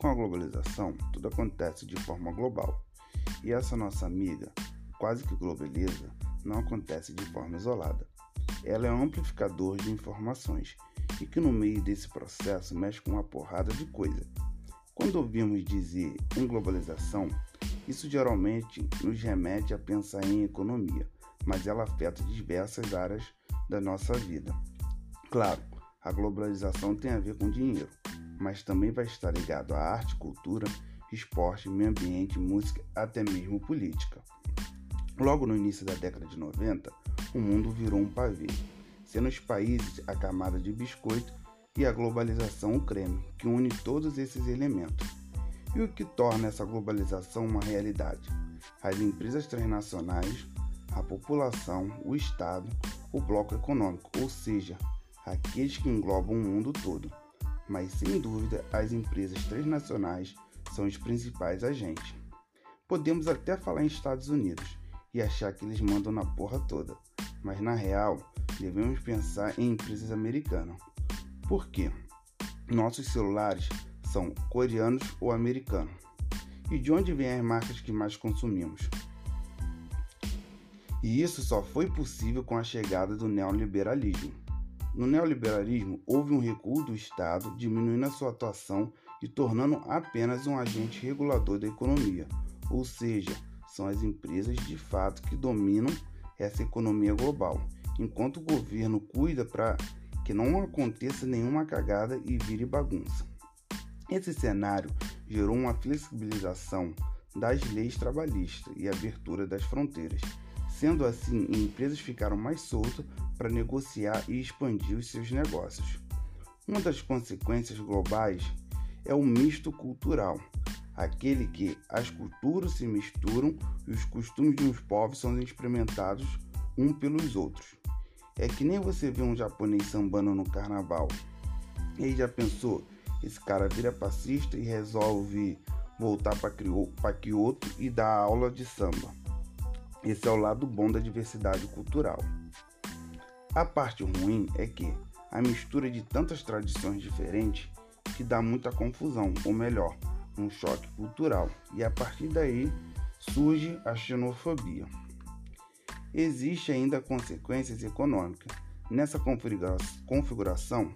Com a globalização, tudo acontece de forma global. E essa nossa amiga, quase que globaliza, não acontece de forma isolada. Ela é um amplificador de informações e que no meio desse processo mexe com uma porrada de coisa. Quando ouvimos dizer em globalização, isso geralmente nos remete a pensar em economia, mas ela afeta diversas áreas da nossa vida. Claro, a globalização tem a ver com dinheiro, mas também vai estar ligado à arte, cultura, esporte, meio ambiente, música, até mesmo política. Logo no início da década de 90, o mundo virou um pavê, sendo os países a camada de biscoito e a globalização o creme, que une todos esses elementos. E o que torna essa globalização uma realidade? As empresas transnacionais, a população, o Estado, o bloco econômico, ou seja, aqueles que englobam o mundo todo. Mas sem dúvida, as empresas transnacionais são os principais agentes. Podemos até falar em Estados Unidos e achar que eles mandam na porra toda, mas na real, devemos pensar em empresas americanas. Por quê? Nossos celulares são coreanos ou americanos. E de onde vêm as marcas que mais consumimos? E isso só foi possível com a chegada do neoliberalismo. No neoliberalismo, houve um recuo do Estado, diminuindo a sua atuação e tornando apenas um agente regulador da economia, ou seja, são as empresas de fato que dominam essa economia global, enquanto o governo cuida para que não aconteça nenhuma cagada e vire bagunça. Esse cenário gerou uma flexibilização das leis trabalhistas e abertura das fronteiras. Sendo assim, empresas ficaram mais soltas para negociar e expandir os seus negócios. Uma das consequências globais é o misto cultural, aquele que as culturas se misturam e os costumes de uns povos são experimentados um pelos outros. É que nem você vê um japonês sambando no carnaval. E aí já pensou, esse cara vira passista e resolve voltar para Kyoto e dar aula de samba. Esse é o lado bom da diversidade cultural. A parte ruim é que a mistura de tantas tradições diferentes que dá muita confusão, ou melhor, um choque cultural, e a partir daí surge a xenofobia. Existe ainda consequências econômicas. Nessa configuração,